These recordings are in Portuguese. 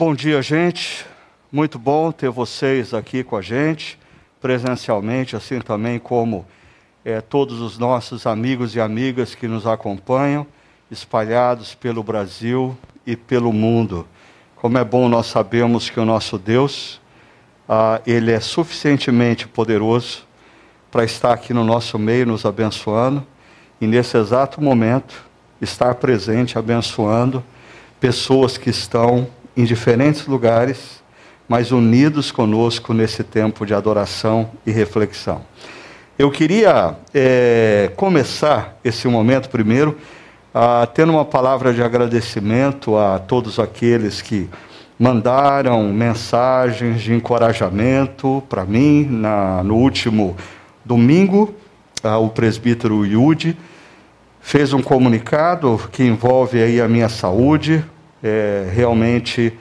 Bom dia, gente. Muito bom ter vocês aqui com a gente, presencialmente, assim também como é, todos os nossos amigos e amigas que nos acompanham, espalhados pelo Brasil e pelo mundo. Como é bom nós sabemos que o nosso Deus, ah, ele é suficientemente poderoso para estar aqui no nosso meio, nos abençoando, e nesse exato momento, estar presente, abençoando pessoas que estão em diferentes lugares, mas unidos conosco nesse tempo de adoração e reflexão. Eu queria é, começar esse momento primeiro ah, tendo uma palavra de agradecimento a todos aqueles que mandaram mensagens de encorajamento para mim na, no último domingo. Ah, o presbítero Yudi fez um comunicado que envolve aí a minha saúde, é, realmente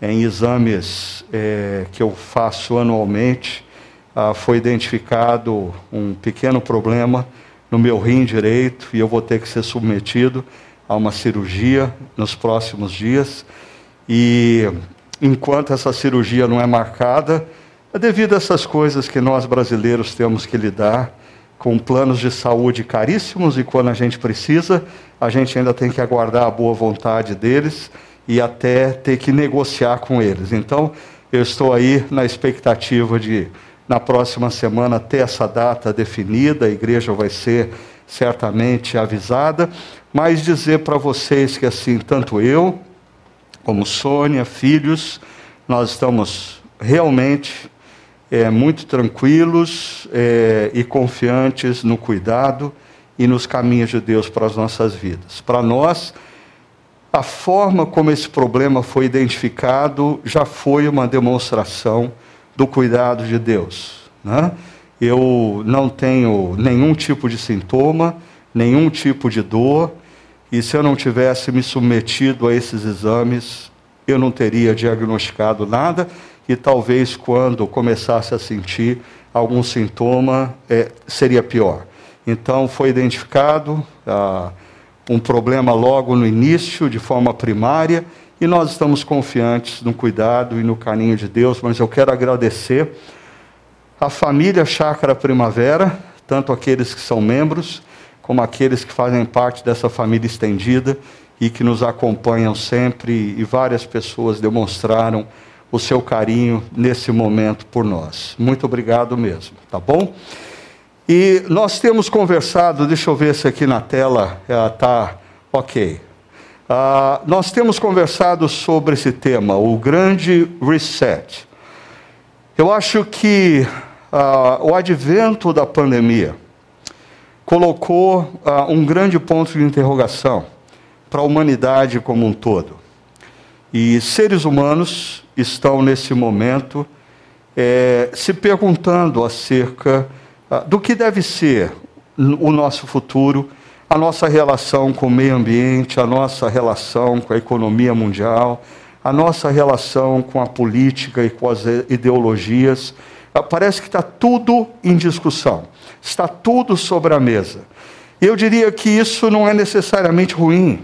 em exames é, que eu faço anualmente, ah, foi identificado um pequeno problema no meu rim direito e eu vou ter que ser submetido a uma cirurgia nos próximos dias. E enquanto essa cirurgia não é marcada, é devido a essas coisas que nós brasileiros temos que lidar com planos de saúde caríssimos e quando a gente precisa, a gente ainda tem que aguardar a boa vontade deles e até ter que negociar com eles. Então, eu estou aí na expectativa de, na próxima semana, ter essa data definida, a igreja vai ser certamente avisada, mas dizer para vocês que, assim, tanto eu, como Sônia, filhos, nós estamos realmente é, muito tranquilos é, e confiantes no cuidado e nos caminhos de Deus para as nossas vidas. Para nós, a forma como esse problema foi identificado já foi uma demonstração do cuidado de Deus. Né? Eu não tenho nenhum tipo de sintoma, nenhum tipo de dor, e se eu não tivesse me submetido a esses exames, eu não teria diagnosticado nada, e talvez quando começasse a sentir algum sintoma, é, seria pior. Então, foi identificado. Ah, um problema logo no início, de forma primária, e nós estamos confiantes no cuidado e no carinho de Deus, mas eu quero agradecer a família Chácara Primavera, tanto aqueles que são membros, como aqueles que fazem parte dessa família estendida e que nos acompanham sempre, e várias pessoas demonstraram o seu carinho nesse momento por nós. Muito obrigado mesmo, tá bom? E nós temos conversado, deixa eu ver se aqui na tela está ok. Uh, nós temos conversado sobre esse tema, o grande reset. Eu acho que uh, o advento da pandemia colocou uh, um grande ponto de interrogação para a humanidade como um todo. E seres humanos estão nesse momento é, se perguntando acerca do que deve ser o nosso futuro, a nossa relação com o meio ambiente, a nossa relação com a economia mundial, a nossa relação com a política e com as ideologias. Ah, parece que está tudo em discussão, está tudo sobre a mesa. Eu diria que isso não é necessariamente ruim.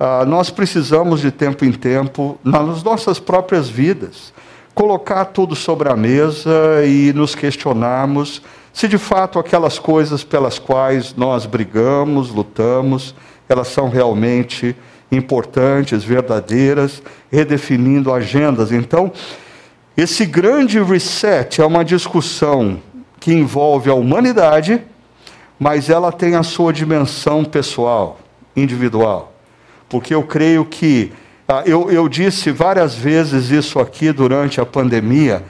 Ah, nós precisamos de tempo em tempo, nas nossas próprias vidas, colocar tudo sobre a mesa e nos questionarmos se de fato aquelas coisas pelas quais nós brigamos, lutamos, elas são realmente importantes, verdadeiras, redefinindo agendas. Então, esse grande reset é uma discussão que envolve a humanidade, mas ela tem a sua dimensão pessoal, individual. Porque eu creio que, eu, eu disse várias vezes isso aqui durante a pandemia,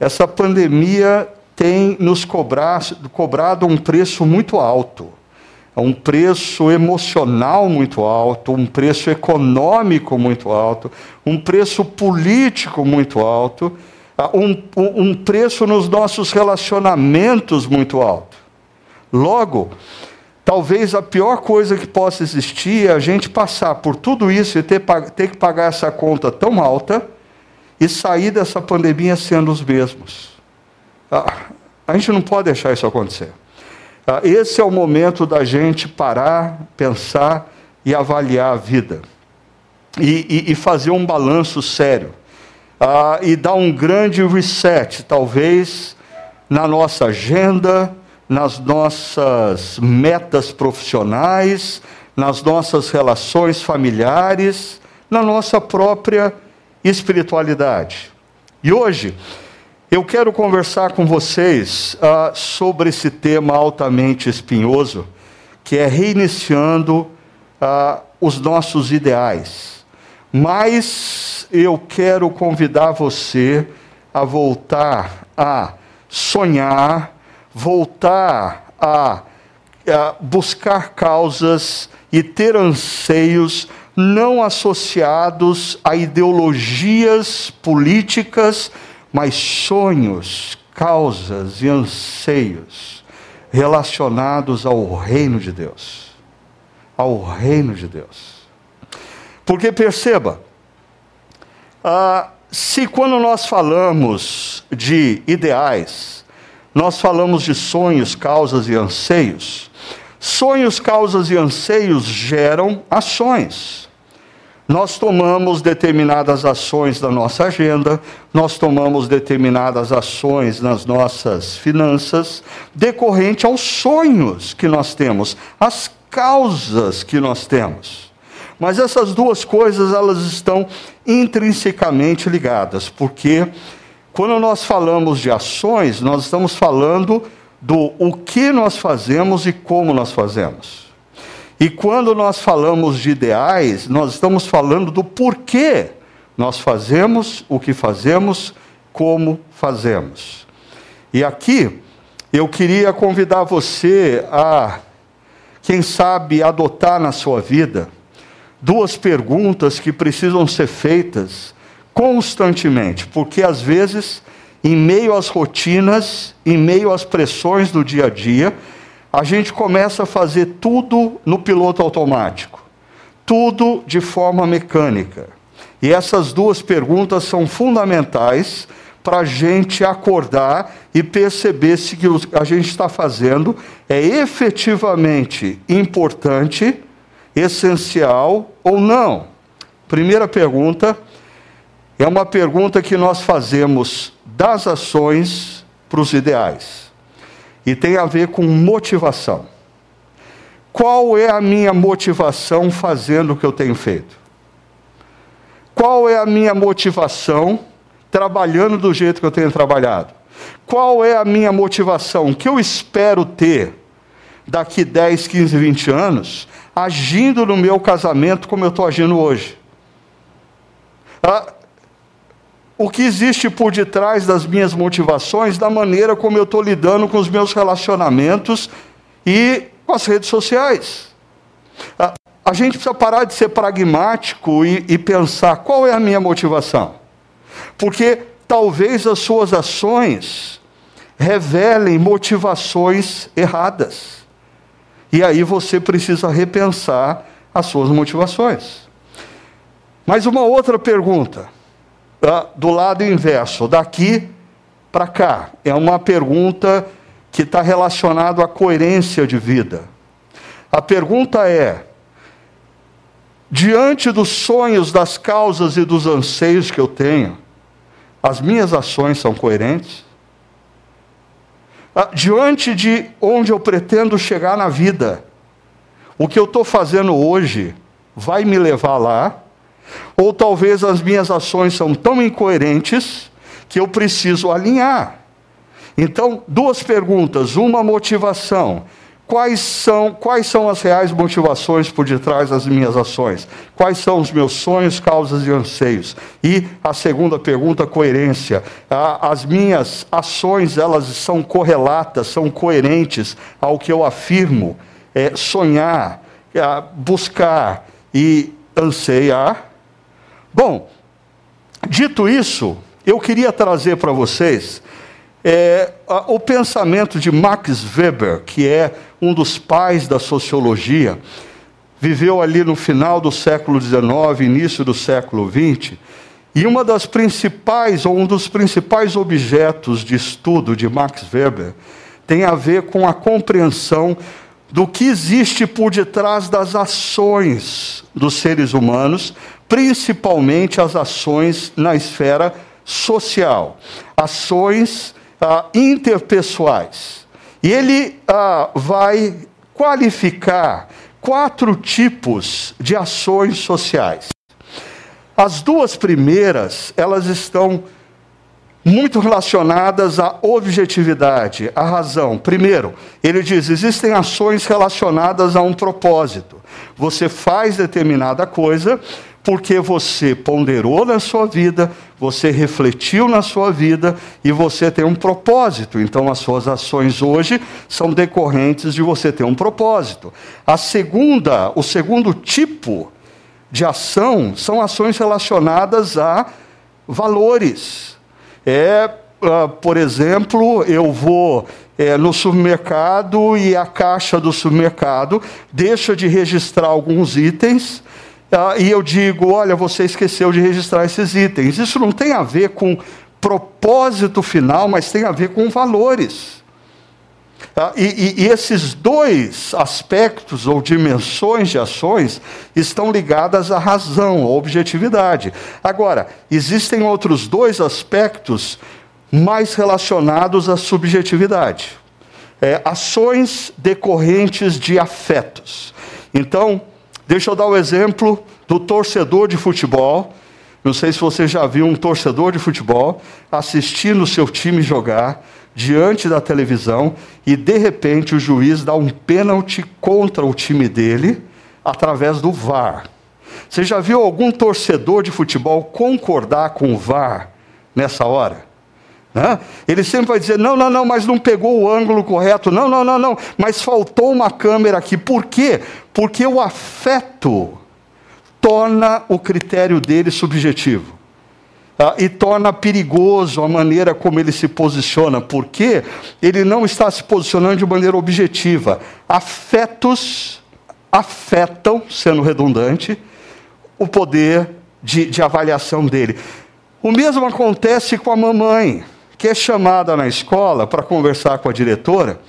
essa pandemia tem nos cobrado, um preço muito alto, um preço emocional muito alto, um preço econômico muito alto, um preço político muito alto, ah, um, um preço nos nossos relacionamentos muito alto. Logo, talvez a pior coisa que possa existir é a gente passar por tudo isso e ter, ter que pagar essa conta tão alta e sair dessa pandemia sendo os mesmos. Ah, a gente não pode deixar isso acontecer. Ah, esse é o momento da gente parar, pensar e avaliar a vida. E, e, e fazer um balanço sério. ah, e dar um grande reset, talvez na nossa agenda, nas nossas metas profissionais, nas nossas relações familiares, na nossa própria espiritualidade. E hoje eu quero conversar com vocês ah, sobre esse tema altamente espinhoso, que é reiniciando ah, os nossos ideais. Mas eu quero convidar você a voltar a sonhar, voltar a, a buscar causas e ter anseios não associados a ideologias políticas, mas sonhos, causas e anseios relacionados ao reino de Deus. Ao reino de Deus. Porque perceba, ah, se quando nós falamos de ideais, nós falamos de sonhos, causas e anseios, sonhos, causas e anseios geram ações. Nós tomamos determinadas ações na nossa agenda, nós tomamos determinadas ações nas nossas finanças, decorrente aos sonhos que nós temos, às causas que nós temos. Mas essas duas coisas, elas estão intrinsecamente ligadas, porque quando nós falamos de ações, nós estamos falando do o que nós fazemos e como nós fazemos. E quando nós falamos de ideais, nós estamos falando do porquê nós fazemos o que fazemos, como fazemos. E aqui eu queria convidar você a, quem sabe, adotar na sua vida duas perguntas que precisam ser feitas constantemente, porque às vezes, em meio às rotinas, em meio às pressões do dia a dia, a gente começa a fazer tudo no piloto automático, tudo de forma mecânica. E essas duas perguntas são fundamentais para a gente acordar e perceber se o que a gente está fazendo é efetivamente importante, essencial ou não. Primeira pergunta é uma pergunta que nós fazemos das ações para os ideais e tem a ver com motivação. Qual é a minha motivação fazendo o que eu tenho feito? Qual é a minha motivação trabalhando do jeito que eu tenho trabalhado? Qual é a minha motivação? Que eu espero ter daqui 10, 15, 20 anos, agindo no meu casamento como eu estou agindo hoje? Ah, o que existe por detrás das minhas motivações, da maneira como eu estou lidando com os meus relacionamentos e com as redes sociais. A, a gente precisa parar de ser pragmático e, e pensar qual é a minha motivação. Porque talvez as suas ações revelem motivações erradas. E aí você precisa repensar as suas motivações. Mas uma outra pergunta do lado inverso, daqui para cá. É uma pergunta que está relacionada à coerência de vida. A pergunta é: diante dos sonhos, das causas e dos anseios que eu tenho, as minhas ações são coerentes? Ah, diante de onde eu pretendo chegar na vida, o que eu estou fazendo hoje vai me levar lá? Ou talvez as minhas ações são tão incoerentes que eu preciso alinhar. Então, duas perguntas, uma motivação. Quais são, quais são as reais motivações por detrás das minhas ações? Quais são os meus sonhos, causas e anseios? E a segunda pergunta, coerência. As minhas ações, elas são correlatas, são coerentes ao que eu afirmo, é, sonhar, é, buscar e anseiar? Bom, dito isso, eu queria trazer para vocês é, a, o pensamento de Max Weber, que é um dos pais da sociologia, viveu ali no final do século XIX, início do século XX, e uma das principais, ou um dos principais objetos de estudo de Max Weber tem a ver com a compreensão do que existe por detrás das ações dos seres humanos, principalmente as ações na esfera social, ações ah, interpessoais. E ele ah, vai qualificar quatro tipos de ações sociais. As duas primeiras, elas estão muito relacionadas à objetividade, à razão. Primeiro, ele diz: existem ações relacionadas a um propósito. Você faz determinada coisa porque você ponderou na sua vida, você refletiu na sua vida e você tem um propósito. Então, as suas ações hoje são decorrentes de você ter um propósito. A segunda, o segundo tipo de ação são ações relacionadas a valores. É, uh, por exemplo, eu vou é, no supermercado e a caixa do supermercado deixa de registrar alguns itens ah, e eu digo: olha, você esqueceu de registrar esses itens. Isso não tem a ver com propósito final, mas tem a ver com valores. Ah, e, e, e, esses dois aspectos ou dimensões de ações estão ligadas à razão, à objetividade. Agora, existem outros dois aspectos mais relacionados à subjetividade. É, ações decorrentes de afetos. Então, Deixa eu dar o exemplo do torcedor de futebol. Não sei se você já viu um torcedor de futebol assistindo o seu time jogar diante da televisão e de repente o juiz dá um pênalti contra o time dele através do VAR. Você já viu algum torcedor de futebol concordar com o VAR nessa hora? Né? Ele sempre vai dizer: não, não, não, mas não pegou o ângulo correto, não, não, não, não, mas faltou uma câmera aqui. Por quê? Porque o afeto torna o critério dele subjetivo. Ah, e torna perigoso a maneira como ele se posiciona, porque ele não está se posicionando de maneira objetiva. Afetos afetam, sendo redundante, o poder de, de avaliação dele. O mesmo acontece com a mamãe que é chamada na escola para conversar com a diretora,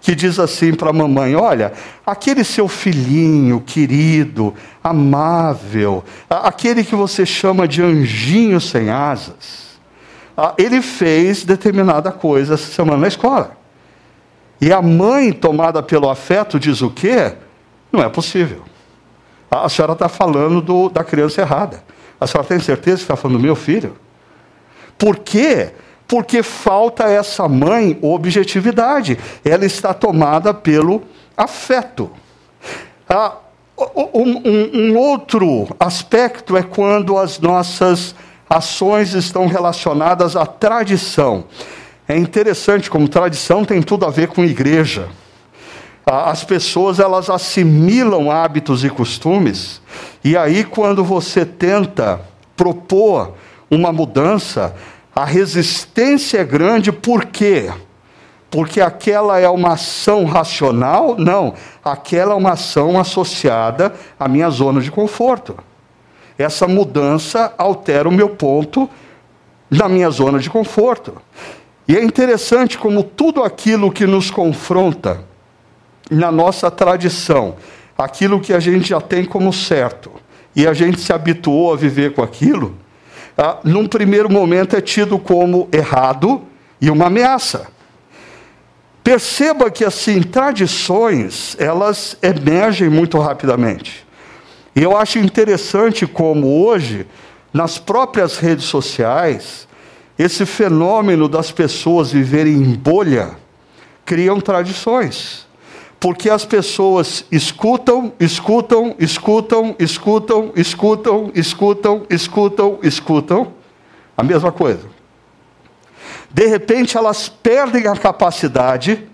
que diz assim para a mamãe: Olha, aquele seu filhinho querido, amável, aquele que você chama de anjinho sem asas, ele fez determinada coisa essa semana na escola. E a mãe, tomada pelo afeto, diz o quê? Não é possível. A senhora está falando do, da criança errada. A senhora tem certeza que está falando do meu filho? Por quê? Falta essa mãe objetividade. Ela está tomada pelo afeto. Ah, um, um, outro aspecto é quando as nossas ações estão relacionadas à tradição. É interessante como tradição tem tudo a ver com igreja. As pessoas elas assimilam hábitos e costumes, e aí quando você tenta propor uma mudança, a resistência é grande por quê? Porque aquela é uma ação racional? Não, aquela é uma ação associada à minha zona de conforto. Essa mudança altera o meu ponto na minha zona de conforto. E é interessante como tudo aquilo que nos confronta na nossa tradição, aquilo que a gente já tem como certo, e a gente se habituou a viver com aquilo, ah, num primeiro momento é tido como errado e uma ameaça. Perceba que assim, tradições, elas emergem muito rapidamente. E eu acho interessante como hoje, nas próprias redes sociais, esse fenômeno das pessoas viverem em bolha criam tradições porque as pessoas escutam, escutam, escutam, escutam, escutam, escutam, escutam, escutam a mesma coisa. De repente elas perdem a capacidade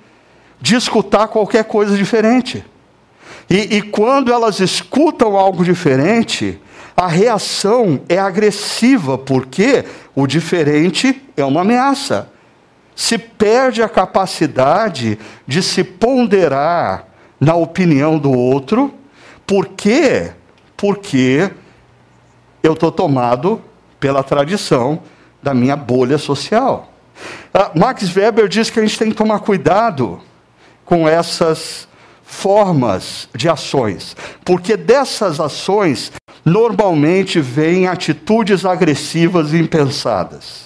de escutar qualquer coisa diferente. E, e quando elas escutam algo diferente, a reação é agressiva, porque o diferente é uma ameaça se perde a capacidade de se ponderar na opinião do outro. Por quê? Porque eu estou tomado pela tradição da minha bolha social. Ah, Max Weber diz que a gente tem que tomar cuidado com essas formas de ações, porque dessas ações normalmente vêm atitudes agressivas e impensadas.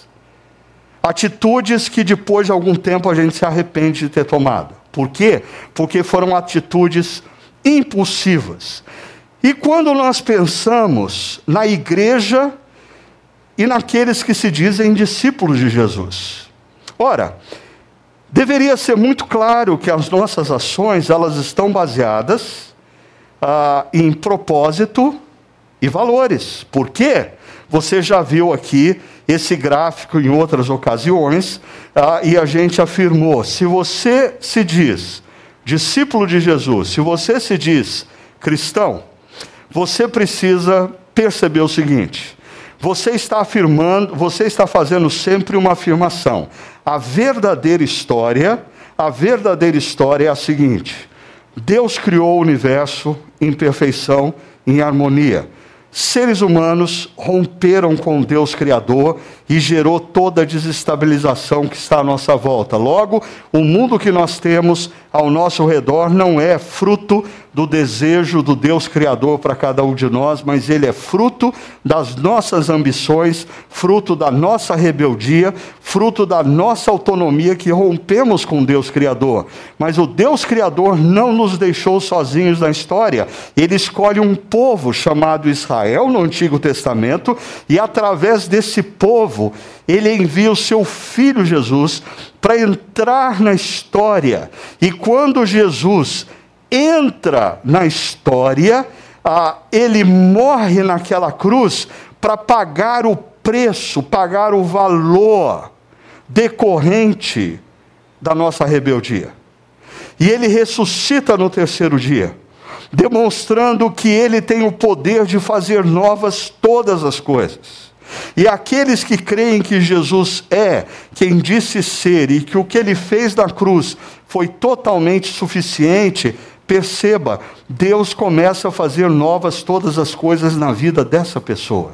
Atitudes que depois de algum tempo a gente se arrepende de ter tomado. Por quê? Porque foram atitudes impulsivas. E quando nós pensamos na igreja e naqueles que se dizem discípulos de Jesus. Ora, deveria ser muito claro que as nossas ações elas estão baseadas ah, em propósito e valores. Por quê? Você já viu aqui esse gráfico em outras ocasiões, ah, e a gente afirmou: se você se diz discípulo de Jesus, se você se diz cristão, você precisa perceber o seguinte: você está afirmando, você está fazendo sempre uma afirmação. A verdadeira história, a verdadeira história é a seguinte: Deus criou o universo em perfeição, em harmonia seres humanos romperam com Deus Criador e gerou toda a desestabilização que está à nossa volta. Logo, o mundo que nós temos ao nosso redor não é fruto do desejo do Deus Criador para cada um de nós, mas ele é fruto das nossas ambições, fruto da nossa rebeldia, fruto da nossa autonomia que rompemos com Deus Criador. Mas o Deus Criador não nos deixou sozinhos na história. Ele escolhe um povo chamado Israel no Antigo Testamento e através desse povo ele envia o seu filho Jesus para entrar na história. E quando Jesus entra na história, ah, ele morre naquela cruz para pagar o preço, pagar o valor decorrente da nossa rebeldia. E ele ressuscita no terceiro dia, demonstrando que ele tem o poder de fazer novas todas as coisas. E aqueles que creem que Jesus é quem disse ser e que o que ele fez na cruz foi totalmente suficiente, perceba, Deus começa a fazer novas todas as coisas na vida dessa pessoa.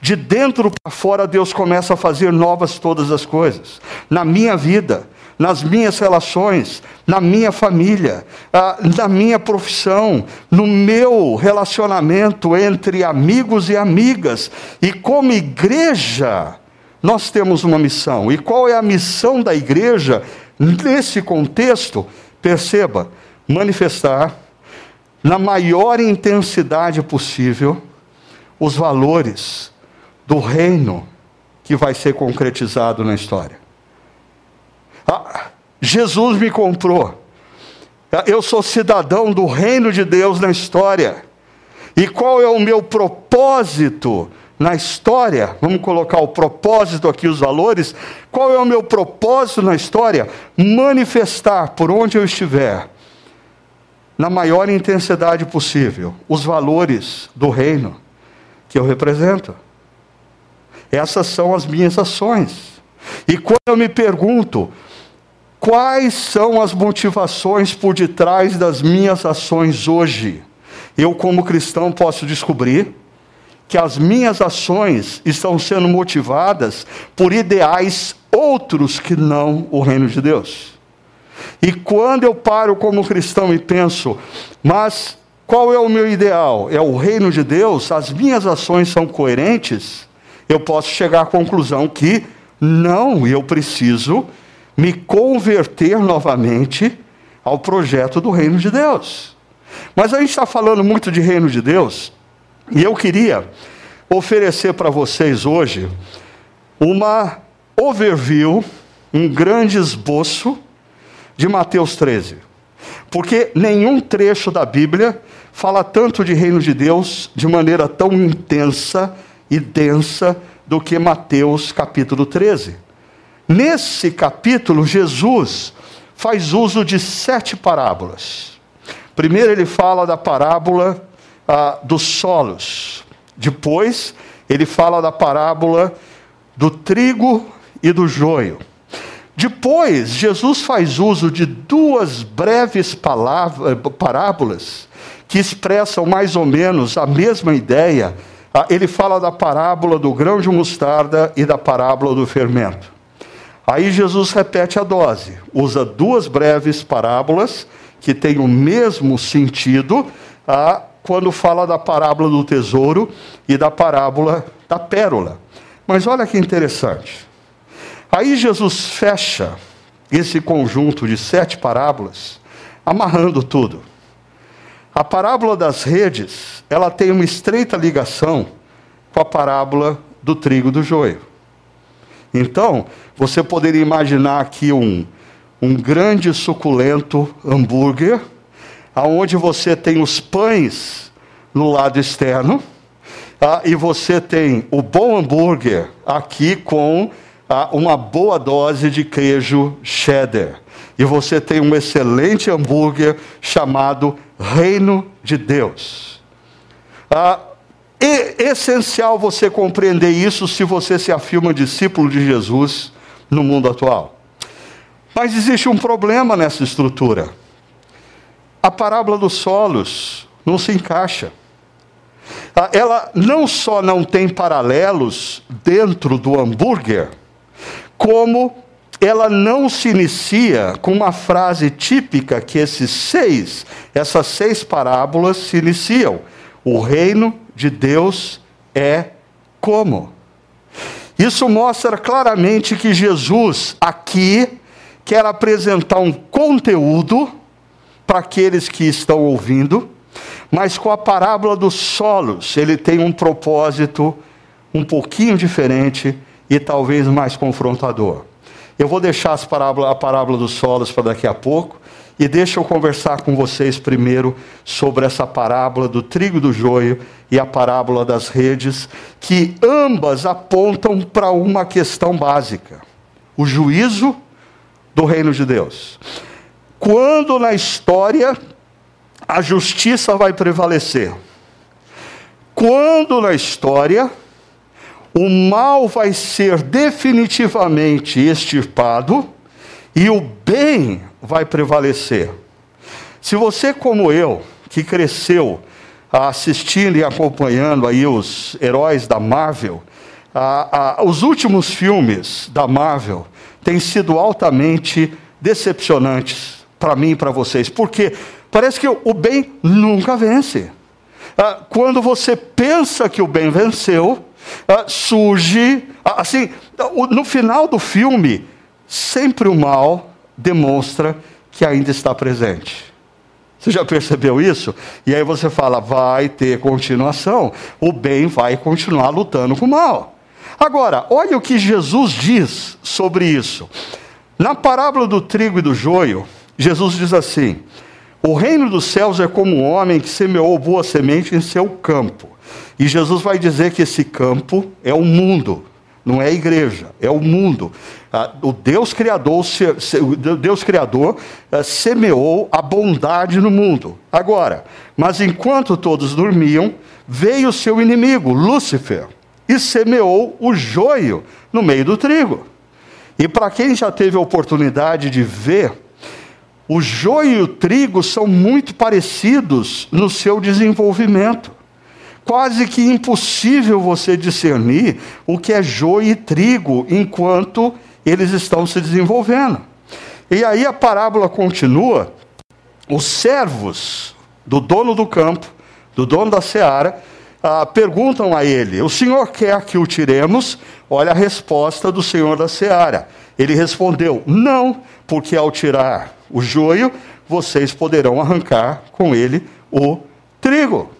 De dentro para fora, Deus começa a fazer novas todas as coisas. Na minha vida, nas minhas relações, na minha família, ah, na minha profissão, no meu relacionamento entre amigos e amigas. E como igreja, nós temos uma missão. E qual é a missão da igreja nesse contexto? Perceba, manifestar na maior intensidade possível os valores do reino que vai ser concretizado na história. Ah, Jesus me comprou. Ah, eu sou cidadão do reino de Deus na história. E qual é o meu propósito na história? Vamos colocar o propósito aqui, os valores. Qual é o meu propósito na história? Manifestar por onde eu estiver, na maior intensidade possível, os valores do reino que eu represento. Essas são as minhas ações. E quando eu me pergunto, Quais são as motivações por detrás das minhas ações hoje? Eu, como cristão, posso descobrir que as minhas ações estão sendo motivadas por ideais outros que não o reino de Deus. E quando eu paro como cristão e penso, mas qual é o meu ideal? É o reino de Deus? As minhas ações são coerentes? Eu posso chegar à conclusão que não, eu preciso me converter novamente ao projeto do reino de Deus. Mas a gente está falando muito de reino de Deus, e eu queria oferecer para vocês hoje uma overview, um grande esboço de Mateus 13. Porque nenhum trecho da Bíblia fala tanto de reino de Deus de maneira tão intensa e densa do que Mateus capítulo 13. Nesse capítulo, Jesus faz uso de sete parábolas. Primeiro, ele fala da parábola ah, dos solos. Depois, ele fala da parábola do trigo e do joio. Depois, Jesus faz uso de duas breves parábolas que expressam mais ou menos a mesma ideia. Ah, ele fala da parábola do grão de mostarda e da parábola do fermento. Aí Jesus repete a dose, usa duas breves parábolas que têm o mesmo sentido ah, quando fala da parábola do tesouro e da parábola da pérola. Mas olha que interessante. Aí Jesus fecha esse conjunto de sete parábolas, amarrando tudo. A parábola das redes, ela tem uma estreita ligação com a parábola do trigo do joio. Então, você poderia imaginar aqui um, um grande suculento hambúrguer, aonde você tem os pães no lado externo, ah, e você tem o bom hambúrguer aqui com ah, uma boa dose de queijo cheddar. E você tem um excelente hambúrguer chamado Reino de Deus. Ah, é essencial você compreender isso se você se afirma discípulo de Jesus no mundo atual. Mas existe um problema nessa estrutura. A parábola dos solos não se encaixa. Ah, ela não só não tem paralelos dentro do hambúrguer, como ela não se inicia com uma frase típica que esses seis, essas seis parábolas se iniciam. O reino de Deus é como? Isso mostra claramente que Jesus aqui quer apresentar um conteúdo para aqueles que estão ouvindo, mas com a parábola dos solos, ele tem um propósito um pouquinho diferente e talvez mais confrontador. Eu vou deixar parábola, a parábola dos solos para daqui a pouco, e deixa eu conversar com vocês primeiro sobre essa parábola do trigo do joio e a parábola das redes, que ambas apontam para uma questão básica: o juízo do reino de Deus. Quando na história a justiça vai prevalecer? Quando na história o mal vai ser definitivamente extirpado e o bem vai prevalecer. Se você, como eu, que cresceu assistindo e acompanhando aí os heróis da Marvel, os últimos filmes da Marvel têm sido altamente decepcionantes para mim e para vocês, porque parece que o bem nunca vence. Ah, quando você pensa que o bem venceu, ah, surge, ah, assim, no final do filme, sempre o mal demonstra que ainda está presente. Você já percebeu isso? E aí você fala, vai ter continuação. O bem vai continuar lutando com o mal. Agora, olha o que Jesus diz sobre isso. Na parábola do trigo e do joio, Jesus diz assim: O reino dos céus é como um homem que semeou boa semente em seu campo. E Jesus vai dizer que esse campo é o mundo não é a igreja, é o mundo. Ah, o Deus Criador, o Deus Criador eh, semeou a bondade no mundo. Agora, mas enquanto todos dormiam, veio o seu inimigo, Lúcifer, e semeou o joio no meio do trigo. E para quem já teve a oportunidade de ver, o joio e o trigo são muito parecidos no seu desenvolvimento quase que impossível você discernir o que é joio e trigo enquanto eles estão se desenvolvendo. E aí a parábola continua: os servos do dono do campo, do dono da seara, ah, perguntam a ele: O senhor quer que o tiremos? Olha a resposta do senhor da seara. Ele respondeu: Não, porque ao tirar o joio, vocês poderão arrancar com ele o trigo.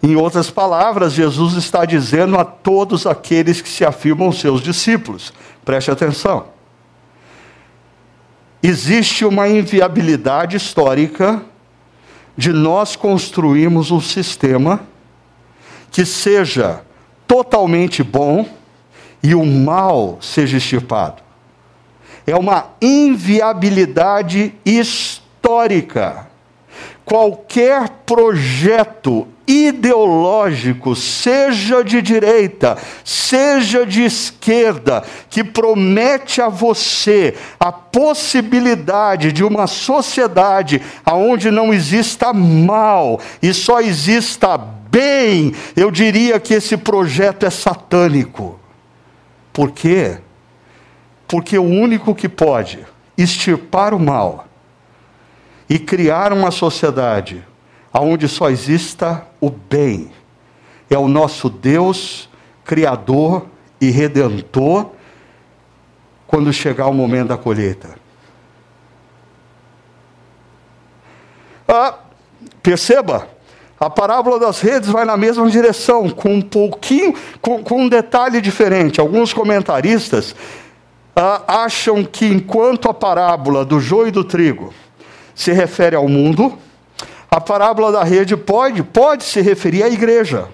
Em outras palavras, Jesus está dizendo a todos aqueles que se afirmam seus discípulos: preste atenção. Existe uma inviabilidade histórica de nós construirmos um sistema que seja totalmente bom e o mal seja extirpado. É uma inviabilidade histórica. Qualquer projeto ideológico, seja de direita, seja de esquerda, que promete a você a possibilidade de uma sociedade onde não exista mal e só exista bem, eu diria que esse projeto é satânico. Por quê? Porque o único que pode extirpar o mal e criar uma sociedade aonde só exista o bem. É o nosso Deus, Criador e Redentor, quando chegar o momento da colheita. Ah, perceba, a parábola das redes vai na mesma direção, com um pouquinho, com, com um detalhe diferente. Alguns comentaristas ah, acham que enquanto a parábola do joio e do trigo se refere ao mundo, a parábola da rede pode, pode se referir à igreja.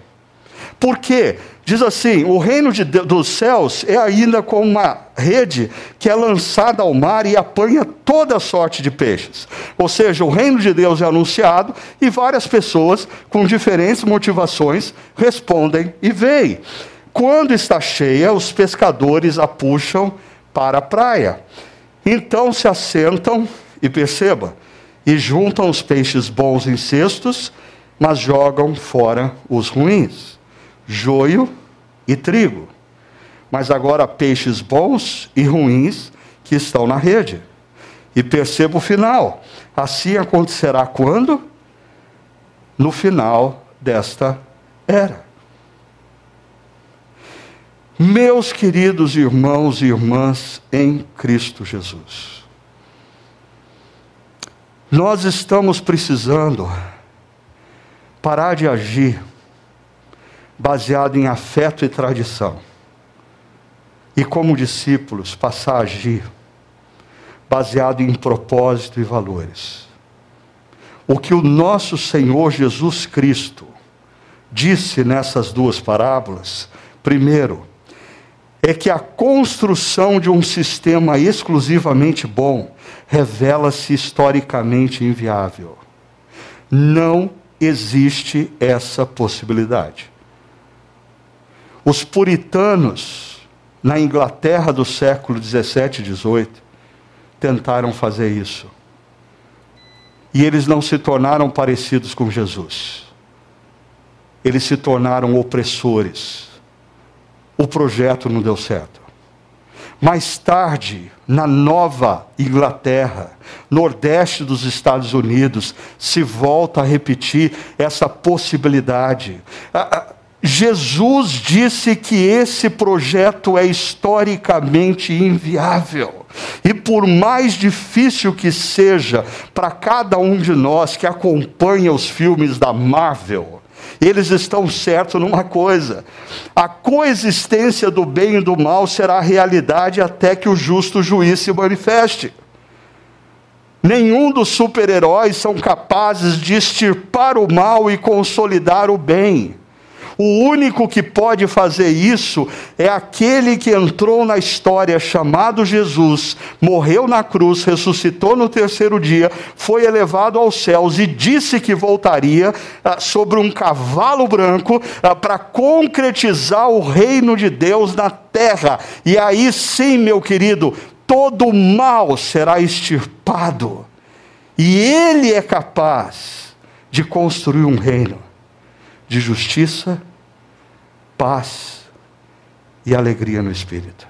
Por quê? Diz assim: o reino de, dos céus é ainda como uma rede que é lançada ao mar e apanha toda sorte de peixes. Ou seja, o reino de Deus é anunciado e várias pessoas com diferentes motivações respondem e veem. Quando está cheia, os pescadores a puxam para a praia. Então se assentam e perceba, e juntam os peixes bons em cestos, mas jogam fora os ruins joio e trigo. Mas agora peixes bons e ruins que estão na rede. E perceba o final. Assim acontecerá quando? No final desta era. Meus queridos irmãos e irmãs em Cristo Jesus, nós estamos precisando parar de agir baseado em afeto e tradição. E como discípulos, passar a agir baseado em propósito e valores. O que o nosso Senhor Jesus Cristo disse nessas duas parábolas, primeiro, é que a construção de um sistema exclusivamente bom revela-se historicamente inviável. Não existe essa possibilidade. Os puritanos, na Inglaterra do século 17 e 18, tentaram fazer isso. E eles não se tornaram parecidos com Jesus. Eles se tornaram opressores. O projeto não deu certo. Mais tarde, na Nova Inglaterra, nordeste dos Estados Unidos, se volta a repetir essa possibilidade. Jesus disse que esse projeto é historicamente inviável. E por mais difícil que seja para cada um de nós que acompanha os filmes da Marvel, eles estão certos numa coisa: a coexistência do bem e do mal será realidade até que o justo juiz se manifeste. Nenhum dos super-heróis são capazes de extirpar o mal e consolidar o bem. O único que pode fazer isso é aquele que entrou na história chamado Jesus, morreu na cruz, ressuscitou no terceiro dia, foi elevado aos céus e disse que voltaria ah, sobre um cavalo branco ah, para concretizar o reino de Deus na terra. E aí sim, meu querido, todo mal será extirpado. E ele é capaz de construir um reino de justiça, paz e alegria no espírito.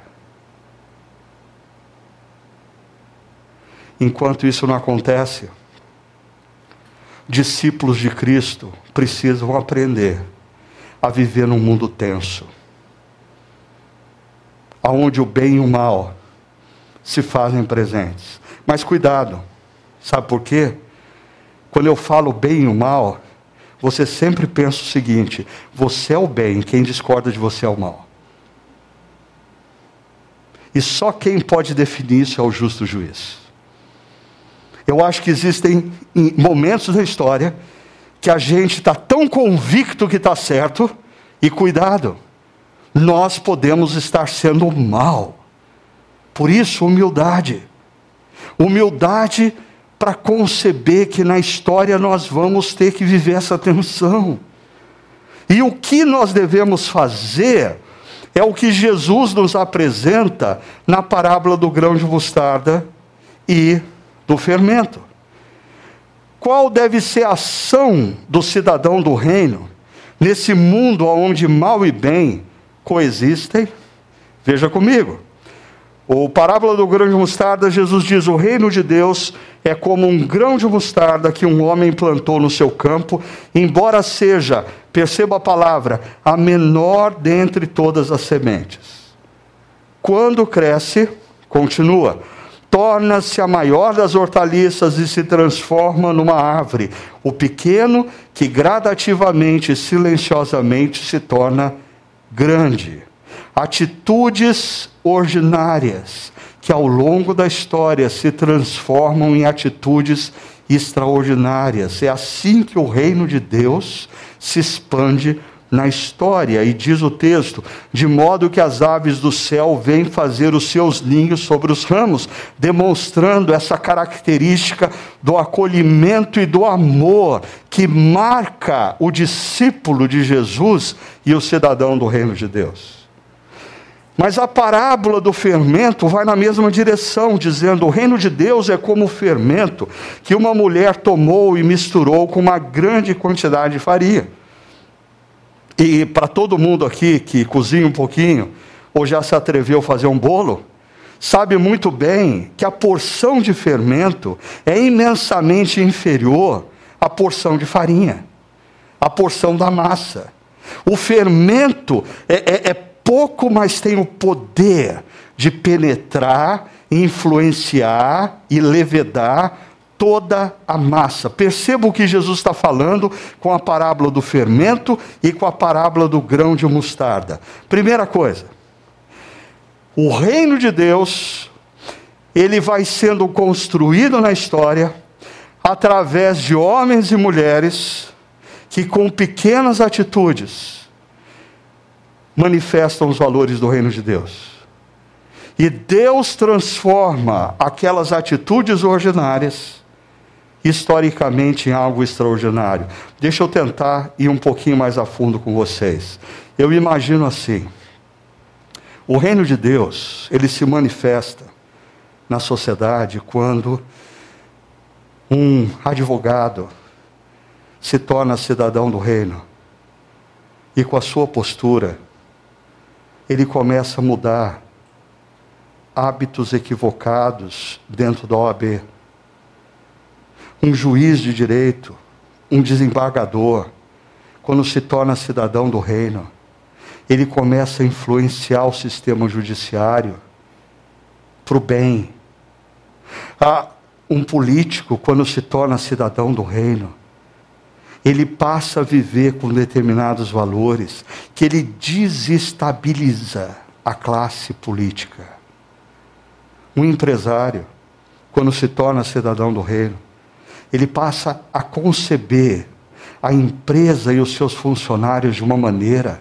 Enquanto isso não acontece, discípulos de Cristo precisam aprender a viver num mundo tenso, aonde o bem e o mal se fazem presentes. Mas cuidado, sabe por quê? Quando eu falo bem e o mal, você sempre pensa o seguinte: você é o bem, quem discorda de você é o mal. E só quem pode definir isso é o justo juiz. Eu acho que existem momentos da história que a gente está tão convicto que está certo, e cuidado, nós podemos estar sendo mal. Por isso, humildade. Humildade para conceber que na história nós vamos ter que viver essa tensão. E o que nós devemos fazer é o que Jesus nos apresenta na parábola do grão de mostarda e do fermento. Qual deve ser a ação do cidadão do reino nesse mundo onde mal e bem coexistem? Veja comigo. O parábola do grão de mostarda, Jesus diz: O reino de Deus é como um grão de mostarda que um homem plantou no seu campo, embora seja, perceba a palavra, a menor dentre todas as sementes. Quando cresce, Continua. Torna-se a maior das hortaliças e se transforma numa árvore. O pequeno que gradativamente e silenciosamente se torna grande. Atitudes ordinárias que ao longo da história se transformam em atitudes extraordinárias. É assim que o reino de Deus se expande na história, e diz o texto: de modo que as aves do céu vêm fazer os seus ninhos sobre os ramos, demonstrando essa característica do acolhimento e do amor que marca o discípulo de Jesus e o cidadão do reino de Deus. Mas a parábola do fermento vai na mesma direção, dizendo: o reino de Deus é como o fermento que uma mulher tomou e misturou com uma grande quantidade de farinha e para todo mundo aqui que cozinha um pouquinho, ou já se atreveu a fazer um bolo, sabe muito bem que a porção de fermento é imensamente inferior à porção de farinha, à porção da massa. O fermento é, é, é pouco, mas tem o poder de penetrar, influenciar e levedar toda a massa. Perceba o que Jesus está falando com a parábola do fermento e com a parábola do grão de mostarda. Primeira coisa, o reino de Deus, ele vai sendo construído na história através de homens e mulheres que com pequenas atitudes manifestam os valores do reino de Deus. E Deus transforma aquelas atitudes ordinárias historicamente em algo extraordinário. Deixa eu tentar ir um pouquinho mais a fundo com vocês. Eu imagino assim: o reino de Deus, ele se manifesta na sociedade quando um advogado se torna cidadão do reino e com a sua postura ele começa a mudar hábitos equivocados dentro da OAB um juiz de direito, um desembargador, quando se torna cidadão do reino, ele começa a influenciar o sistema judiciário para o bem. Ah, um político, quando se torna cidadão do reino, ele passa a viver com determinados valores que ele desestabiliza a classe política. Um empresário, quando se torna cidadão do reino, ele passa a conceber a empresa e os seus funcionários de uma maneira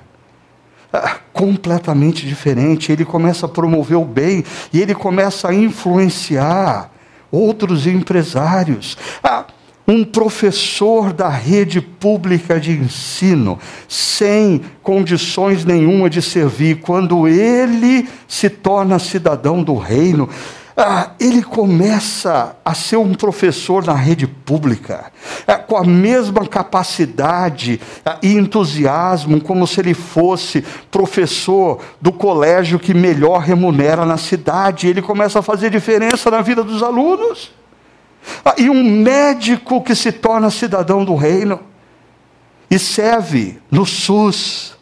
ah, completamente diferente. Ele começa a promover o bem e ele começa a influenciar outros empresários. Ah, um professor da rede pública de ensino, sem condições nenhuma de servir, quando ele se torna cidadão do reino, ah, ele começa a ser um professor na rede pública, ah, com a mesma capacidade ah, e entusiasmo, como se ele fosse professor do colégio que melhor remunera na cidade. Ele começa a fazer diferença na vida dos alunos. Ah, e um médico que se torna cidadão do reino e serve no SUS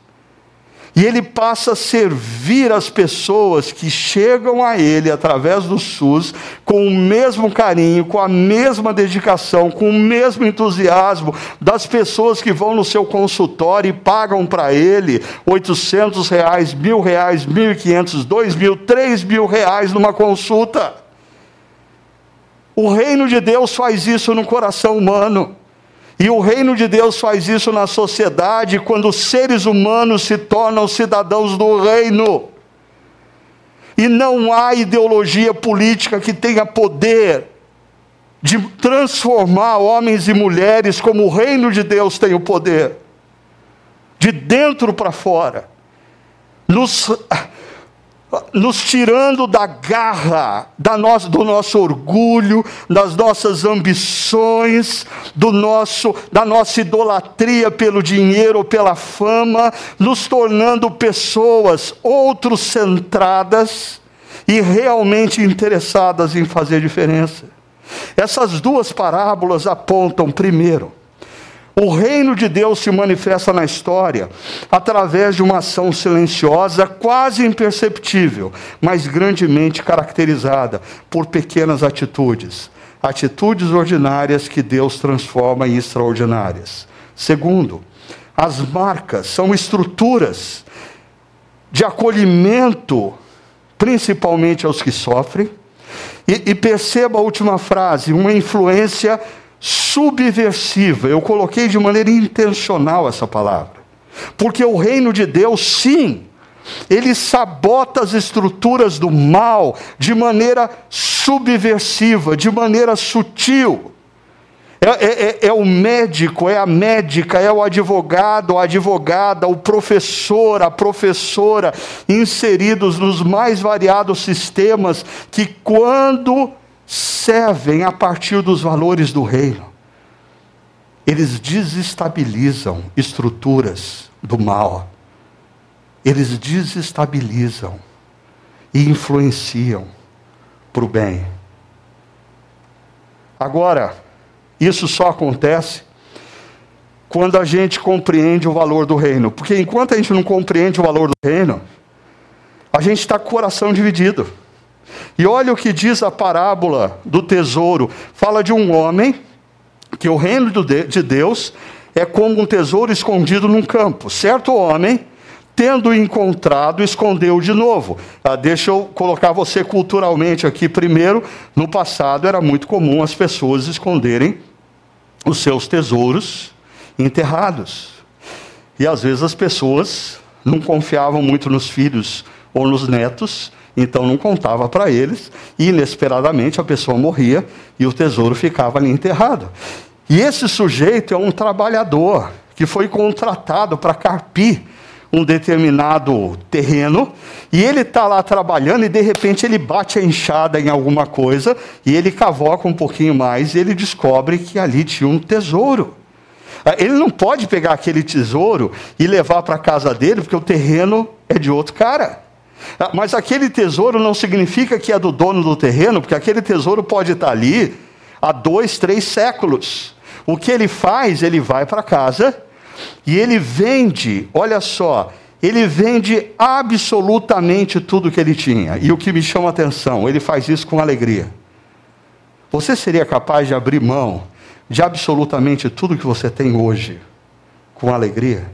e ele passa a servir as pessoas que chegam a ele através do SUS com o mesmo carinho, com a mesma dedicação, com o mesmo entusiasmo das pessoas que vão no seu consultório e pagam para ele 800 reais, mil reais, mil e quinhentos, dois mil, três mil reais numa consulta. O reino de Deus faz isso no coração humano. E o reino de Deus faz isso na sociedade quando os seres humanos se tornam cidadãos do reino. E não há ideologia política que tenha poder de transformar homens e mulheres como o reino de Deus tem o poder, de dentro para fora. Nos nos tirando da garra da nossa, do nosso orgulho, das nossas ambições, do nosso, da nossa idolatria pelo dinheiro ou pela fama, nos tornando pessoas outros centradas e realmente interessadas em fazer diferença. Essas duas parábolas apontam, primeiro, O reino de Deus se manifesta na história através de uma ação silenciosa, quase imperceptível, mas grandemente caracterizada por pequenas atitudes. Atitudes ordinárias que Deus transforma em extraordinárias. Segundo, as marcas são estruturas de acolhimento, principalmente aos que sofrem. E, e perceba a última frase: uma influência subversiva. Eu coloquei de maneira intencional essa palavra. Porque o reino de Deus, sim, ele sabota as estruturas do mal de maneira subversiva, de maneira sutil. É, é, é, é, o médico, é a médica, é o advogado, a advogada, o professor, a professora, inseridos nos mais variados sistemas que, quando servem a partir dos valores do reino. Eles desestabilizam estruturas do mal. Eles desestabilizam e influenciam para o bem. Agora, isso só acontece quando a gente compreende o valor do reino. Porque enquanto a gente não compreende o valor do reino, a gente está com o coração dividido. E olha o que diz a parábola do tesouro: fala de um homem que o reino de Deus é como um tesouro escondido num campo. Certo homem, tendo encontrado, escondeu de novo. Ah, deixa eu colocar você culturalmente aqui primeiro. No passado era muito comum as pessoas esconderem os seus tesouros enterrados. E às vezes as pessoas não confiavam muito nos filhos ou nos netos então não contava para eles, e inesperadamente a pessoa morria e o tesouro ficava ali enterrado. E esse sujeito é um trabalhador que foi contratado para carpir um determinado terreno, e ele está lá trabalhando e de repente ele bate a enxada em alguma coisa e ele cavoca um pouquinho mais e ele descobre que ali tinha um tesouro. Ah, ele não pode pegar aquele tesouro e levar para casa dele, porque o terreno é de outro cara. Ah, mas aquele tesouro não significa que é do dono do terreno, porque aquele tesouro pode estar ali há dois, três séculos. O que ele faz? Ele vai para casa e ele vende, olha só, ele vende absolutamente tudo que ele tinha. E o que me chama a atenção, ele faz isso com alegria. Você seria capaz de abrir mão de absolutamente tudo que você tem hoje com alegria?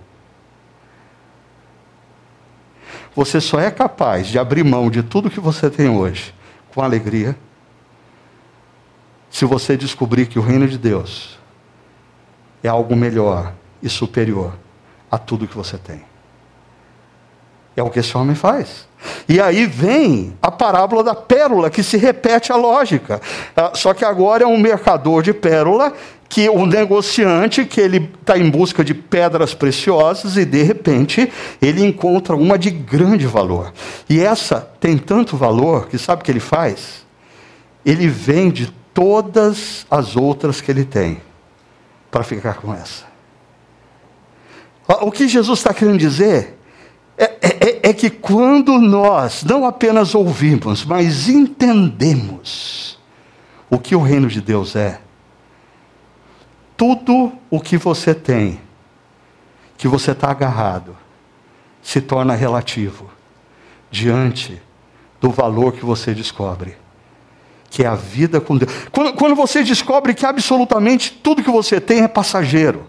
Você só é capaz de abrir mão de tudo que você tem hoje com alegria se você descobrir que o reino de Deus é algo melhor e superior a tudo que você tem. É o que esse homem faz. E aí vem a parábola da pérola, que se repete a lógica. Ah, só que agora é um mercador de pérola que o negociante que ele está em busca de pedras preciosas e de repente ele encontra uma de grande valor. E essa tem tanto valor que sabe o que ele faz? Ele vende todas as outras que ele tem para ficar com essa. O que Jesus está querendo dizer é, é, é, é que quando nós não apenas ouvimos, mas entendemos o que o reino de Deus é, tudo o que você tem, que você está agarrado, se torna relativo diante do valor que você descobre, que é a vida com Deus. Quando, quando você descobre que absolutamente tudo que você tem é passageiro,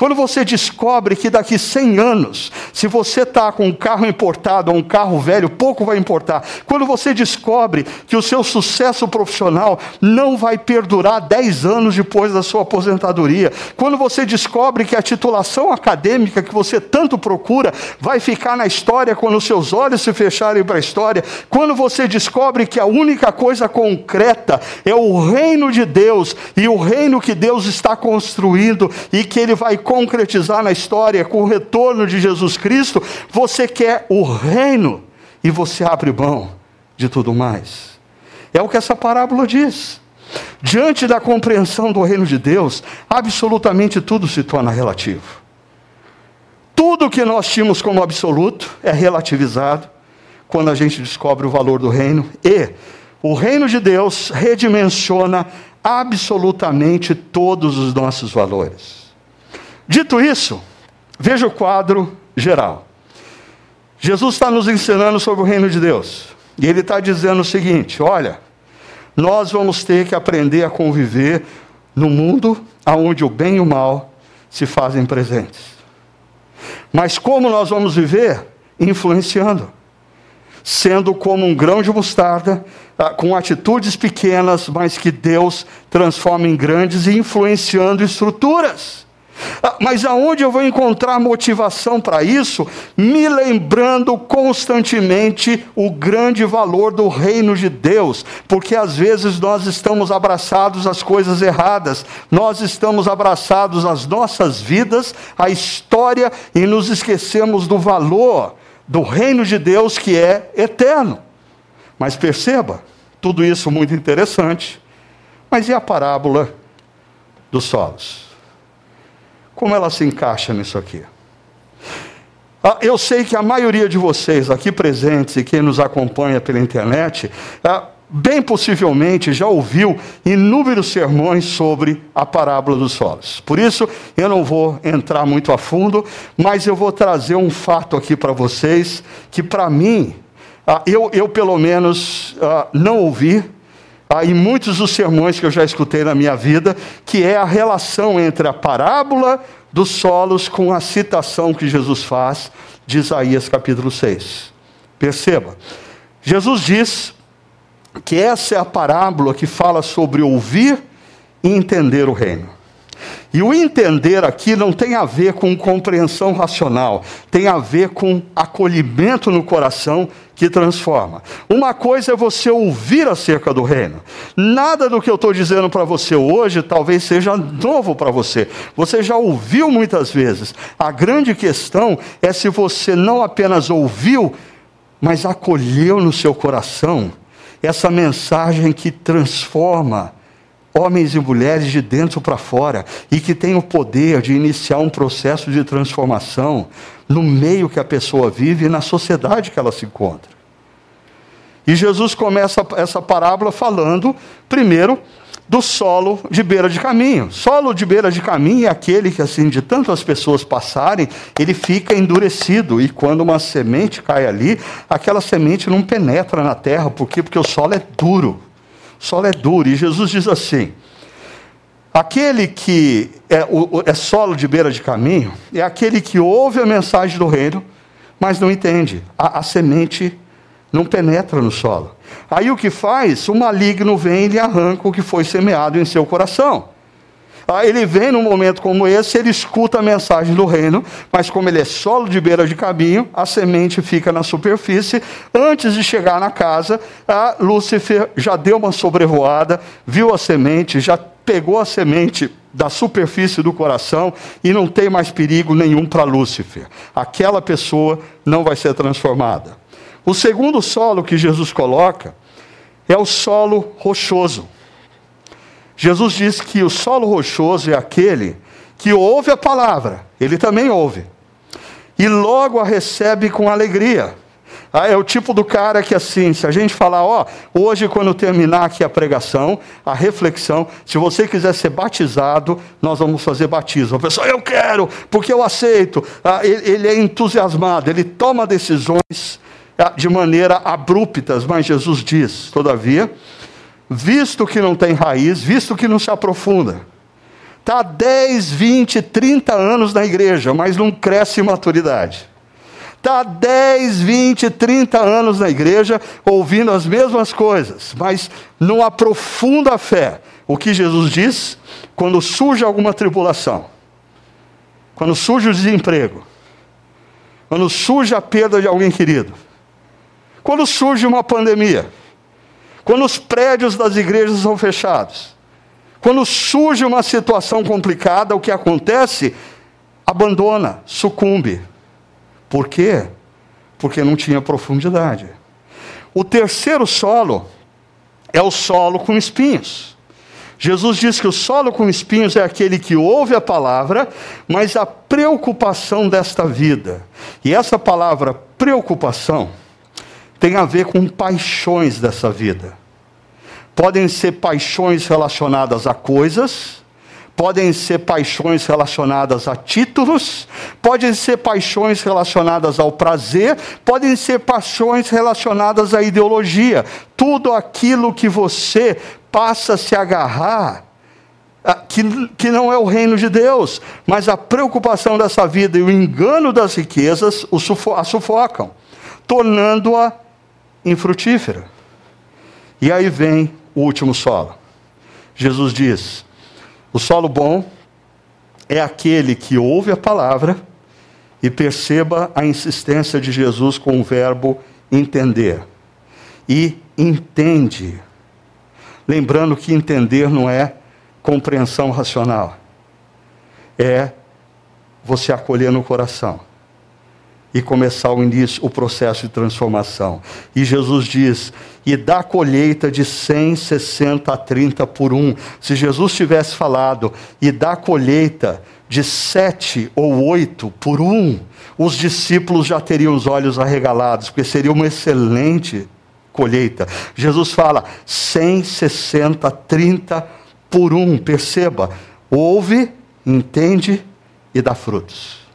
quando você descobre que daqui 100 anos, se você está com um carro importado ou um carro velho, pouco vai importar. Quando você descobre que o seu sucesso profissional não vai perdurar 10 anos depois da sua aposentadoria. Quando você descobre que a titulação acadêmica que você tanto procura vai ficar na história quando seus olhos se fecharem para a história. Quando você descobre que a única coisa concreta é o reino de Deus e o reino que Deus está construindo e que ele vai concretizar na história com o retorno de Jesus Cristo, você quer o reino e você abre mão de tudo mais. É o que essa parábola diz. Diante da compreensão do reino de Deus, absolutamente tudo se torna relativo. Tudo que nós tínhamos como absoluto é relativizado quando a gente descobre o valor do reino e o reino de Deus redimensiona absolutamente todos os nossos valores. Dito isso, veja o quadro geral. Jesus está nos ensinando sobre o reino de Deus. E ele está dizendo o seguinte: olha, nós vamos ter que aprender a conviver no mundo onde o bem e o mal se fazem presentes. Mas como nós vamos viver? Influenciando. Sendo como um grão de mostarda, ah, com atitudes pequenas, mas que Deus transforma em grandes e influenciando estruturas. Ah, mas aonde eu vou encontrar motivação para isso? Me lembrando constantemente o grande valor do reino de Deus, porque às vezes nós estamos abraçados às coisas erradas, nós estamos abraçados às nossas vidas, à história e nos esquecemos do valor do reino de Deus que é eterno. Mas perceba, tudo isso muito interessante, mas e a parábola dos solos? Como ela se encaixa nisso aqui? Ah, eu sei que a maioria de vocês aqui presentes e quem nos acompanha pela internet, ah, bem possivelmente já ouviu inúmeros sermões sobre a parábola dos solos. Por isso, eu não vou entrar muito a fundo, mas eu vou trazer um fato aqui para vocês que, para mim, ah, eu, eu pelo menos não ouvi em muitos dos sermões que eu já escutei na minha vida, que é a relação entre a parábola dos solos com a citação que Jesus faz de Isaías capítulo 6. Perceba, Jesus diz que essa é a parábola que fala sobre ouvir e entender o reino. E o entender aqui não tem a ver com compreensão racional, tem a ver com acolhimento no coração que transforma. Uma coisa é você ouvir acerca do reino. Nada do que eu estou dizendo para você hoje talvez seja novo para você. Você já ouviu muitas vezes. A grande questão é se você não apenas ouviu, mas acolheu no seu coração essa mensagem que transforma homens e mulheres de dentro para fora e que têm o poder de iniciar um processo de transformação no meio que a pessoa vive e na sociedade que ela se encontra. E Jesus começa essa parábola falando, primeiro, do solo de beira de caminho. Solo de beira de caminho é aquele que, assim, de tantas pessoas passarem, ele fica endurecido. E quando uma semente cai ali, aquela semente não penetra na terra. Por quê? Porque o solo é duro solo é duro. E Jesus diz assim: aquele que é, é solo de beira de caminho é aquele que ouve a mensagem do reino, mas não entende. A, a semente não penetra no solo. Aí o que faz? O maligno vem e lhe arranca o que foi semeado em seu coração. Ah, ele vem num momento como esse, ele escuta a mensagem do reino, mas como ele é solo de beira de caminho, a semente fica na superfície. Antes de chegar na casa, a Lúcifer já deu uma sobrevoada, viu a semente, já pegou a semente da superfície do coração e não tem mais perigo nenhum para Lúcifer. Aquela pessoa não vai ser transformada. O segundo solo que Jesus coloca é o solo rochoso. Jesus diz que o solo rochoso é aquele que ouve a palavra, ele também ouve, e logo a recebe com alegria. Ah, é o tipo do cara que, assim, se a gente falar, ó, hoje, quando terminar aqui a pregação, a reflexão, se você quiser ser batizado, nós vamos fazer batismo. A pessoa, eu quero, porque eu aceito. Ah, ele, é entusiasmado, ele toma decisões ah, de maneira abruptas, mas Jesus diz, todavia, visto que não tem raiz, visto que não se aprofunda. Está 10, 20, 30 anos na igreja, mas não cresce em maturidade. Está 10, 20, 30 anos na igreja, ouvindo as mesmas coisas, mas não aprofunda a fé. O que Jesus diz? Quando surge alguma tribulação, quando surge o desemprego, quando surge a perda de alguém querido, quando surge uma pandemia, quando os prédios das igrejas são fechados, quando surge uma situação complicada, o que acontece? Abandona, sucumbe. Por quê? Porque não tinha profundidade. O terceiro solo é o solo com espinhos. Jesus diz que o solo com espinhos é aquele que ouve a palavra, mas a preocupação desta vida. E essa palavra preocupação tem a ver com paixões dessa vida. Podem ser paixões relacionadas a coisas, podem ser paixões relacionadas a títulos, podem ser paixões relacionadas ao prazer, podem ser paixões relacionadas à ideologia. Tudo aquilo que você passa a se agarrar que, que não é o reino de Deus, mas a preocupação dessa vida e o engano das riquezas a sufocam, tornando-a infrutífera. E aí vem o último solo. Jesus diz: o solo bom é aquele que ouve a palavra e perceba a insistência de Jesus com o verbo entender. E entende. Lembrando que entender não é compreensão racional. É você acolher no coração e começar o início, o processo de transformação. E Jesus diz: e dá colheita de 100, 60 a 30 por um. Se Jesus tivesse falado e dá colheita de sete ou oito por um, os discípulos já teriam os olhos arregalados, porque seria uma excelente colheita. Jesus fala 100, 60, 30 por um, perceba, ouve, entende e dá frutos.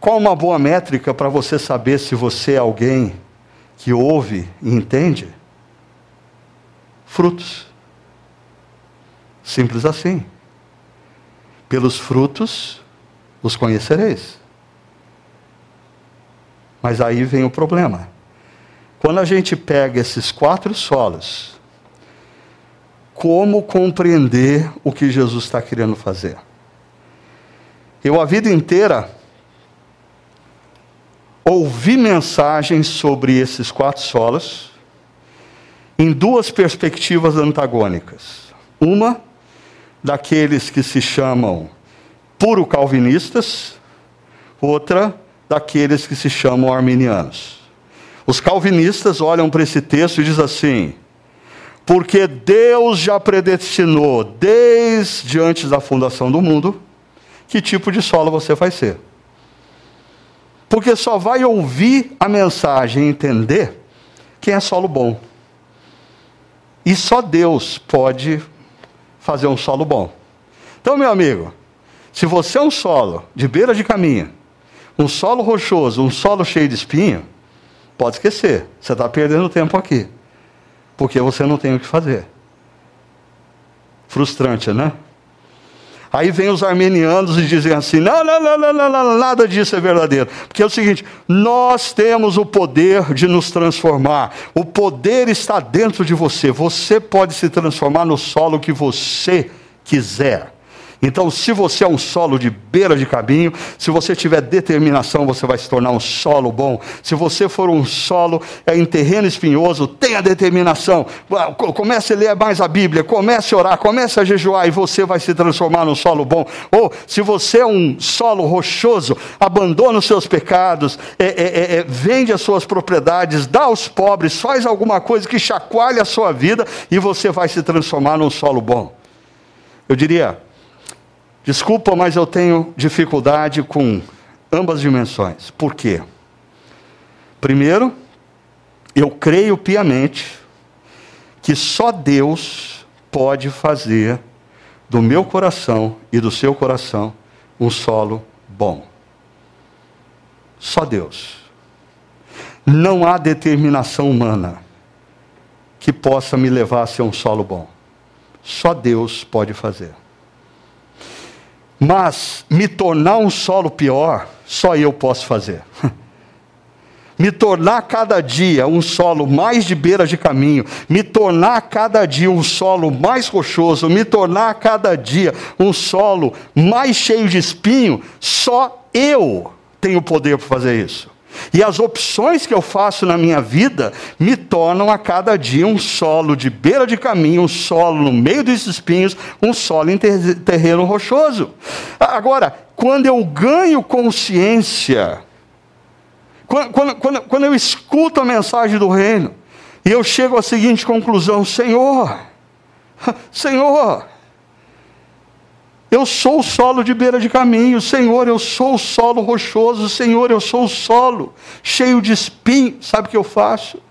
Qual uma boa métrica para você saber se você é alguém que ouve e entende? Frutos. Simples assim. Pelos frutos os conhecereis. Mas aí vem o problema. Quando a gente pega esses quatro solos como compreender o que Jesus está querendo fazer. Eu a vida inteira ouvi mensagens sobre esses quatro solas em duas perspectivas antagônicas. Uma daqueles que se chamam puro calvinistas, outra daqueles que se chamam arminianos. Os calvinistas olham para esse texto e dizem assim: porque Deus já predestinou desde antes da fundação do mundo que tipo de solo você vai ser. Porque só vai ouvir a mensagem e entender quem é solo bom. E só Deus pode fazer um solo bom. Então, meu amigo, se você é um solo de beira de caminho, um solo rochoso, um solo cheio de espinho, pode esquecer, você está perdendo tempo aqui porque você não tem o que fazer. Frustrante, né? Aí vem os armenianos e dizem assim: não, não, não, não, não, não, nada disso é verdadeiro. Porque é o seguinte: nós temos o poder de nos transformar. O poder está dentro de você. Você pode se transformar no solo que você quiser. Então, se você é um solo de beira de caminho, se você tiver determinação, você vai se tornar um solo bom. Se você for um solo é, em terreno espinhoso, tenha determinação. Comece a ler mais a Bíblia, comece a orar, comece a jejuar e você vai se transformar num solo bom. Ou, se você é um solo rochoso, abandona os seus pecados, é, é, é, é, vende as suas propriedades, dá aos pobres, faz alguma coisa que chacoalhe a sua vida e você vai se transformar num solo bom. Eu diria, Desculpa, mas eu tenho dificuldade com ambas dimensões. Por quê? Primeiro, eu creio piamente que só Deus pode fazer do meu coração e do seu coração um solo bom. Só Deus. Não há determinação humana que possa me levar a ser um solo bom. Só Deus pode fazer. Mas me tornar um solo pior, só eu posso fazer. me tornar cada dia um solo mais de beira de caminho, me tornar cada dia um solo mais rochoso, me tornar cada dia um solo mais cheio de espinho, só eu tenho poder para fazer isso. E as opções que eu faço na minha vida me tornam a cada dia um solo de beira de caminho, um solo no meio dos espinhos, um solo em terreno rochoso. Agora, quando eu ganho consciência, quando, quando, quando, quando eu escuto a mensagem do reino, e eu chego à seguinte conclusão: Senhor, Senhor, eu sou o solo de beira de caminho, Senhor, eu sou o solo rochoso, Senhor, eu sou o solo cheio de espinho. Sabe o que eu faço?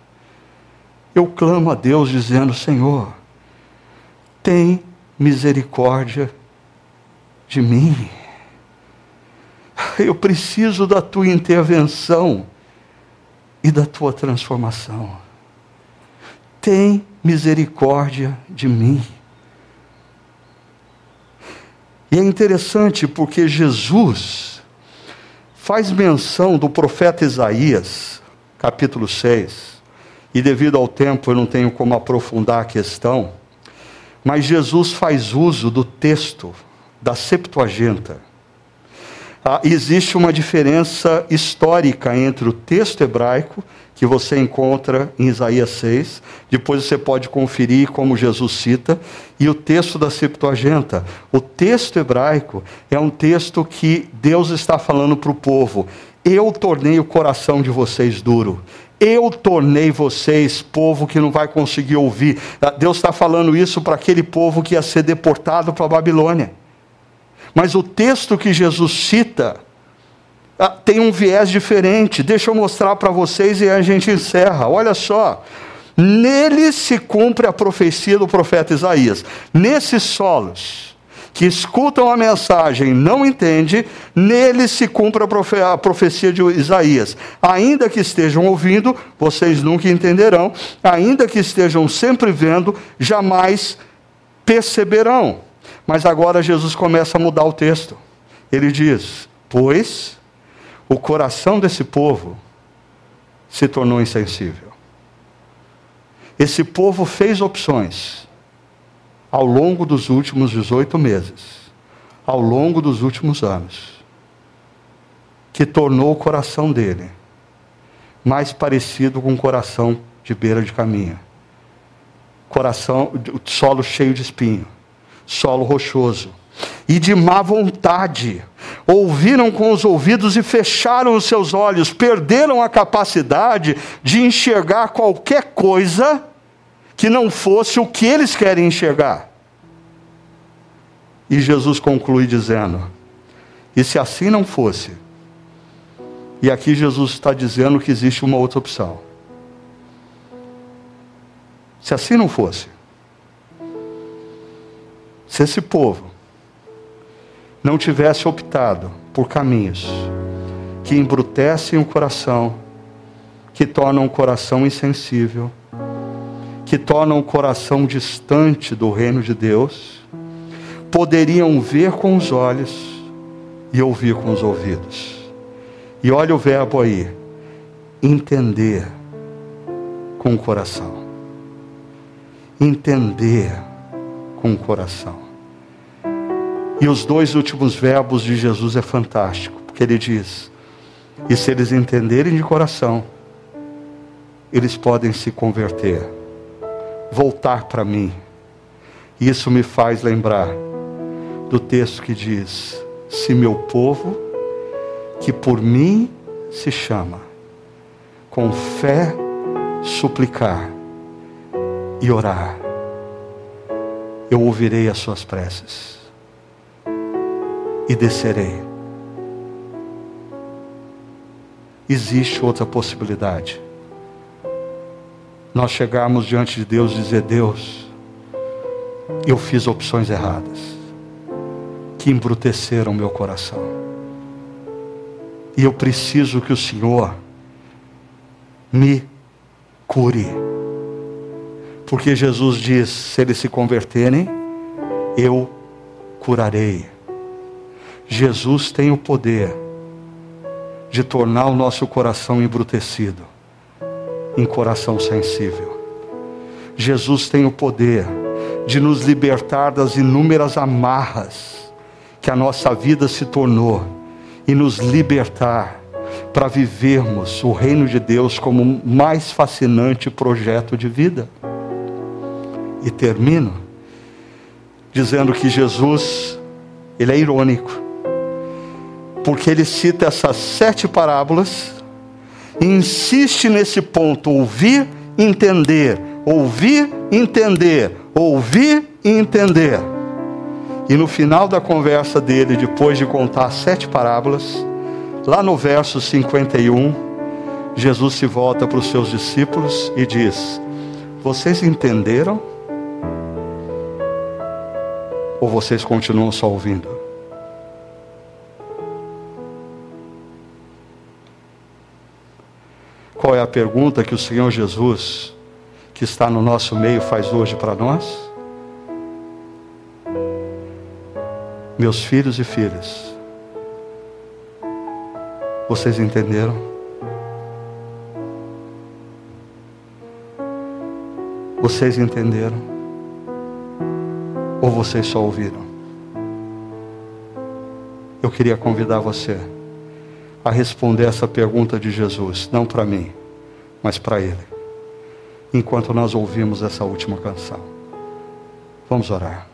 Eu clamo a Deus dizendo: Senhor, tem misericórdia de mim. Eu preciso da tua intervenção e da tua transformação. Tem misericórdia de mim. E é interessante porque Jesus faz menção do profeta Isaías, capítulo 6, e devido ao tempo eu não tenho como aprofundar a questão, mas Jesus faz uso do texto da Septuaginta ah, existe uma diferença histórica entre o texto hebraico, que você encontra em Isaías 6, depois você pode conferir como Jesus cita, e o texto da Septuaginta. O texto hebraico é um texto que Deus está falando para o povo: Eu tornei o coração de vocês duro. Eu tornei vocês povo que não vai conseguir ouvir. Deus está falando isso para aquele povo que ia ser deportado para a Babilônia. Mas o texto que Jesus cita ah, tem um viés diferente. Deixa eu mostrar para vocês e a gente encerra. Olha só. Nele se cumpre a profecia do profeta Isaías. Nesses solos que escutam a mensagem não entende, nele se cumpre a, profe a profecia de Isaías. Ainda que estejam ouvindo, vocês nunca entenderão. Ainda que estejam sempre vendo, jamais perceberão. Mas agora Jesus começa a mudar o texto. Ele diz: Pois o coração desse povo se tornou insensível. Esse povo fez opções ao longo dos últimos 18 meses, ao longo dos últimos anos, que tornou o coração dele mais parecido com um coração de beira de caminho. Coração, solo cheio de espinho solo rochoso, e de má vontade. Ouviram com os ouvidos e fecharam os seus olhos, perderam a capacidade de enxergar qualquer coisa que não fosse o que eles querem enxergar. E Jesus conclui dizendo: e se assim não fosse? E aqui Jesus está dizendo que existe uma outra opção. Se assim não fosse, se esse povo não tivesse optado por caminhos que embrutecem o coração, que tornam o coração insensível, que tornam o coração distante do reino de Deus, poderiam ver com os olhos e ouvir com os ouvidos. E olha o verbo aí, entender com o coração. Entender com o coração. E os dois últimos verbos de Jesus é fantástico, porque ele diz: e se eles entenderem de coração, eles podem se converter, voltar para mim. Isso me faz lembrar do texto que diz: Se meu povo, que por mim se chama, com fé suplicar e orar, eu ouvirei as suas preces e descerei. Existe outra possibilidade. Nós chegarmos diante de Deus e dizer: Deus, eu fiz opções erradas que embruteceram meu coração. E eu preciso que o Senhor me cure porque Jesus diz: se eles se converterem, eu curarei. Jesus tem o poder de tornar o nosso coração embrutecido em coração sensível. Jesus tem o poder de nos libertar das inúmeras amarras que a nossa vida se tornou e nos libertar para vivermos o reino de Deus como o mais fascinante projeto de vida. E termino dizendo que Jesus, ele é irônico, porque ele cita essas sete parábolas insiste nesse ponto: ouvir, entender, ouvir, entender, ouvir e entender. E no final da conversa dele, depois de contar sete parábolas, lá no verso 51, Jesus se volta para os seus discípulos e diz: Vocês entenderam? Ou vocês continuam só ouvindo? Qual é a pergunta que o Senhor Jesus, que está no nosso meio, faz hoje para nós? Meus filhos e filhas, vocês entenderam? Vocês entenderam? Ou vocês só ouviram? Eu queria convidar você a responder essa pergunta de Jesus, não para mim, mas para Ele, enquanto nós ouvimos essa última canção. Vamos orar.